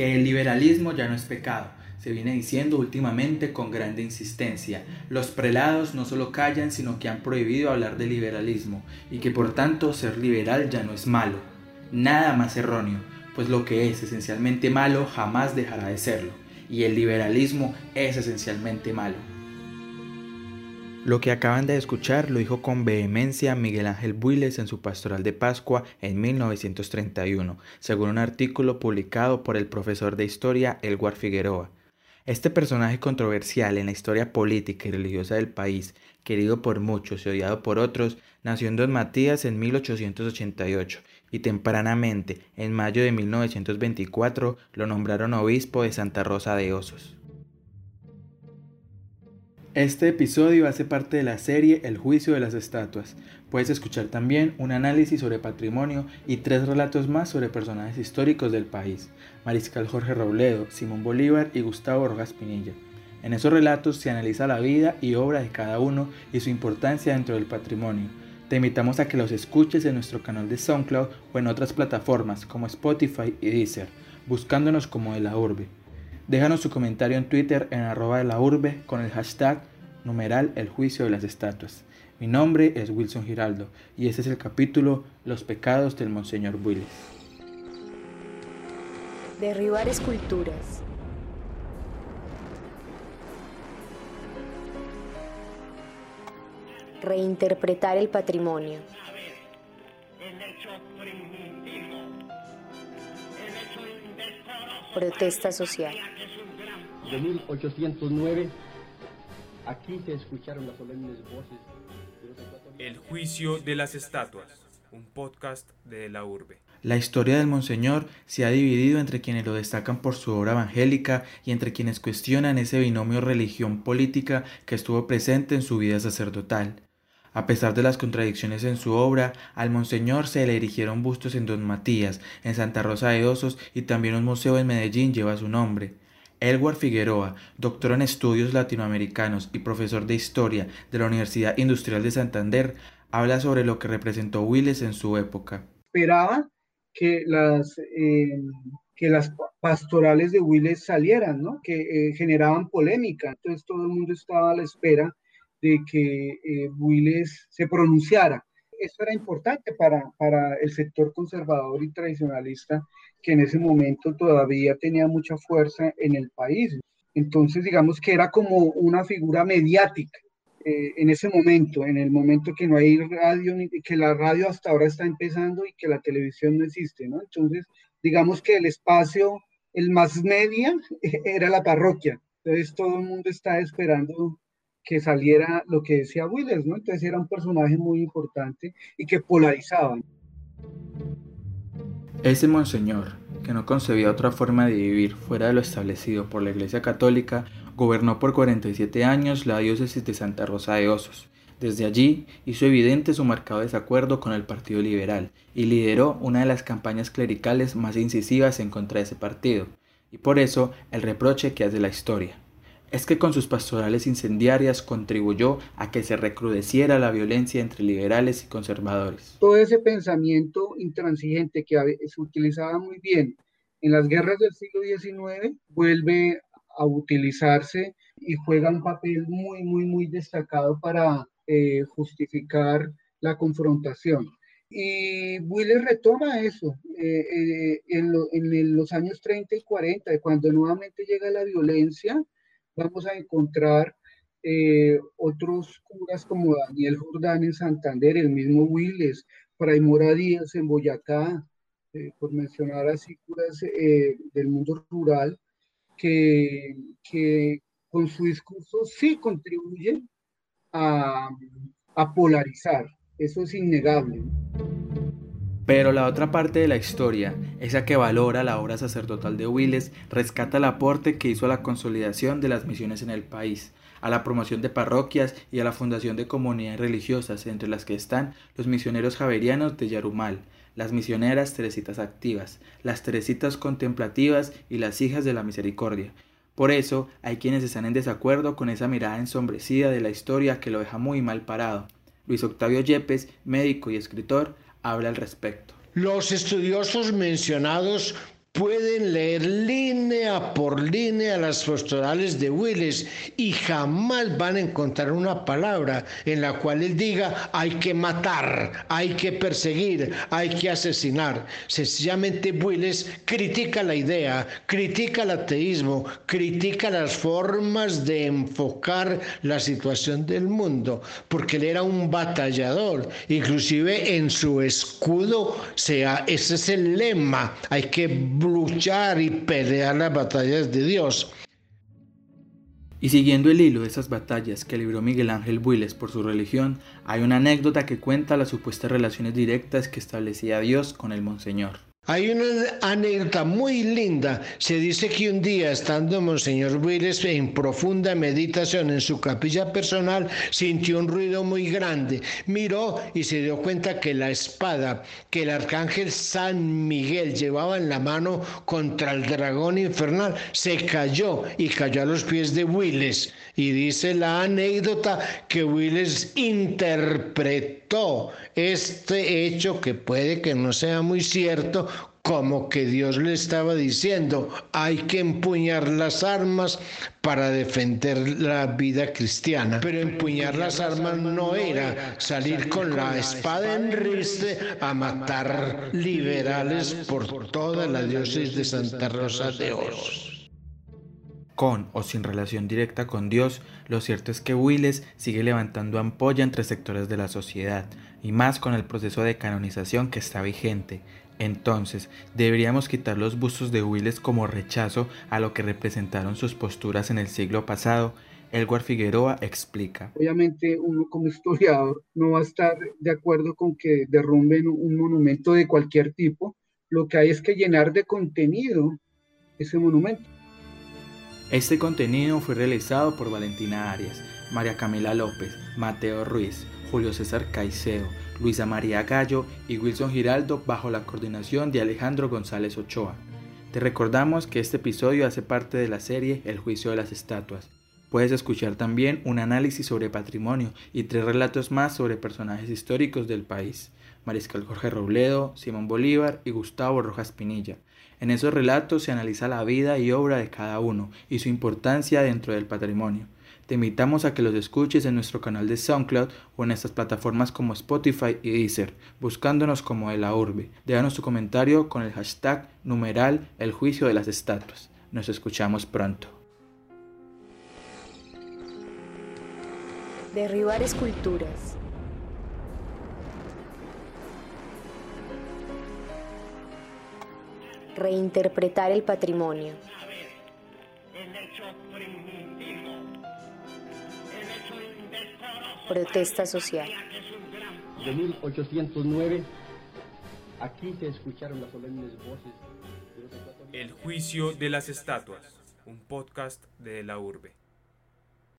que el liberalismo ya no es pecado. Se viene diciendo últimamente con grande insistencia. Los prelados no solo callan, sino que han prohibido hablar de liberalismo, y que por tanto ser liberal ya no es malo. Nada más erróneo, pues lo que es esencialmente malo jamás dejará de serlo, y el liberalismo es esencialmente malo. Lo que acaban de escuchar lo dijo con vehemencia Miguel Ángel Builes en su Pastoral de Pascua en 1931, según un artículo publicado por el profesor de historia Elguar Figueroa. Este personaje controversial en la historia política y religiosa del país, querido por muchos y odiado por otros, nació en Don Matías en 1888 y tempranamente, en mayo de 1924, lo nombraron obispo de Santa Rosa de Osos. Este episodio hace parte de la serie El juicio de las estatuas. Puedes escuchar también un análisis sobre patrimonio y tres relatos más sobre personajes históricos del país, Mariscal Jorge Robledo, Simón Bolívar y Gustavo Rojas Pinilla. En esos relatos se analiza la vida y obra de cada uno y su importancia dentro del patrimonio. Te invitamos a que los escuches en nuestro canal de SoundCloud o en otras plataformas como Spotify y Deezer, buscándonos como de la urbe. Déjanos su comentario en Twitter en arroba de la urbe con el hashtag numeral el juicio de las estatuas. Mi nombre es Wilson Giraldo y este es el capítulo Los pecados del Monseñor Willis. Derribar esculturas. Reinterpretar el patrimonio. Protesta social. De 1809, aquí se escucharon las solemnes voces El juicio de las estatuas, un podcast de la urbe. La historia del Monseñor se ha dividido entre quienes lo destacan por su obra evangélica y entre quienes cuestionan ese binomio religión-política que estuvo presente en su vida sacerdotal. A pesar de las contradicciones en su obra, al Monseñor se le erigieron bustos en Don Matías, en Santa Rosa de Osos y también un museo en Medellín lleva su nombre. Elwar Figueroa, doctor en estudios latinoamericanos y profesor de historia de la Universidad Industrial de Santander, habla sobre lo que representó Willis en su época. Esperaba que las, eh, que las pastorales de Willis salieran, ¿no? que eh, generaban polémica. Entonces todo el mundo estaba a la espera de que eh, Willis se pronunciara. Eso era importante para, para el sector conservador y tradicionalista que en ese momento todavía tenía mucha fuerza en el país. Entonces, digamos que era como una figura mediática eh, en ese momento, en el momento que no hay radio, que la radio hasta ahora está empezando y que la televisión no existe, ¿no? Entonces, digamos que el espacio, el más media, era la parroquia. Entonces, todo el mundo está esperando que saliera lo que decía Willis, ¿no? Entonces era un personaje muy importante y que polarizaba. Ese monseñor, que no concebía otra forma de vivir fuera de lo establecido por la Iglesia Católica, gobernó por 47 años la diócesis de Santa Rosa de Osos. Desde allí hizo evidente su marcado desacuerdo con el Partido Liberal y lideró una de las campañas clericales más incisivas en contra de ese partido, y por eso el reproche que hace la historia es que con sus pastorales incendiarias contribuyó a que se recrudeciera la violencia entre liberales y conservadores. Todo ese pensamiento intransigente que se utilizaba muy bien en las guerras del siglo XIX vuelve a utilizarse y juega un papel muy, muy, muy destacado para eh, justificar la confrontación. Y Wheeler retoma eso eh, eh, en, en los años 30 y 40, cuando nuevamente llega la violencia, vamos a encontrar eh, otros curas como Daniel Jordán en Santander, el mismo Willes, Fray Mora Díaz en Boyacá, eh, por mencionar así curas eh, del mundo rural, que, que, con su discurso sí contribuyen a, a polarizar, eso es innegable. Pero la otra parte de la historia, esa que valora la obra sacerdotal de Willes, rescata el aporte que hizo a la consolidación de las misiones en el país, a la promoción de parroquias y a la fundación de comunidades religiosas, entre las que están los misioneros javerianos de Yarumal, las misioneras teresitas activas, las teresitas contemplativas y las hijas de la misericordia. Por eso hay quienes están en desacuerdo con esa mirada ensombrecida de la historia que lo deja muy mal parado. Luis Octavio Yepes, médico y escritor, habla al respecto. Los estudiosos mencionados pueden leer línea por línea las posturales de Willis y jamás van a encontrar una palabra en la cual él diga hay que matar, hay que perseguir, hay que asesinar. Sencillamente Willis critica la idea, critica el ateísmo, critica las formas de enfocar la situación del mundo, porque él era un batallador, inclusive en su escudo, sea, ese es el lema, hay que luchar y pelear las batallas de Dios. Y siguiendo el hilo de esas batallas que libró Miguel Ángel Builes por su religión, hay una anécdota que cuenta las supuestas relaciones directas que establecía Dios con el Monseñor. Hay una anécdota muy linda. Se dice que un día, estando Monseñor Willis en profunda meditación en su capilla personal, sintió un ruido muy grande. Miró y se dio cuenta que la espada que el arcángel San Miguel llevaba en la mano contra el dragón infernal se cayó y cayó a los pies de Willis. Y dice la anécdota que Willis interpretó este hecho, que puede que no sea muy cierto, como que Dios le estaba diciendo, hay que empuñar las armas para defender la vida cristiana. Pero empuñar las armas no era salir con la espada en riste a matar liberales por toda la diócesis de Santa Rosa de Osos con o sin relación directa con Dios, lo cierto es que Willes sigue levantando ampolla entre sectores de la sociedad, y más con el proceso de canonización que está vigente. Entonces, deberíamos quitar los bustos de Willes como rechazo a lo que representaron sus posturas en el siglo pasado. Elguar Figueroa explica. Obviamente uno como historiador no va a estar de acuerdo con que derrumben un monumento de cualquier tipo. Lo que hay es que llenar de contenido ese monumento. Este contenido fue realizado por Valentina Arias, María Camila López, Mateo Ruiz, Julio César Caicedo, Luisa María Gallo y Wilson Giraldo bajo la coordinación de Alejandro González Ochoa. Te recordamos que este episodio hace parte de la serie El juicio de las estatuas. Puedes escuchar también un análisis sobre patrimonio y tres relatos más sobre personajes históricos del país. Mariscal Jorge Robledo, Simón Bolívar y Gustavo Rojas Pinilla. En esos relatos se analiza la vida y obra de cada uno y su importancia dentro del patrimonio. Te invitamos a que los escuches en nuestro canal de SoundCloud o en estas plataformas como Spotify y Deezer, buscándonos como de la urbe. Déjanos tu comentario con el hashtag numeral de las. Nos escuchamos pronto. Derribar esculturas reinterpretar el patrimonio. Protesta social. De 1809, aquí se escucharon las solemnes voces. El juicio de las estatuas, un podcast de la urbe.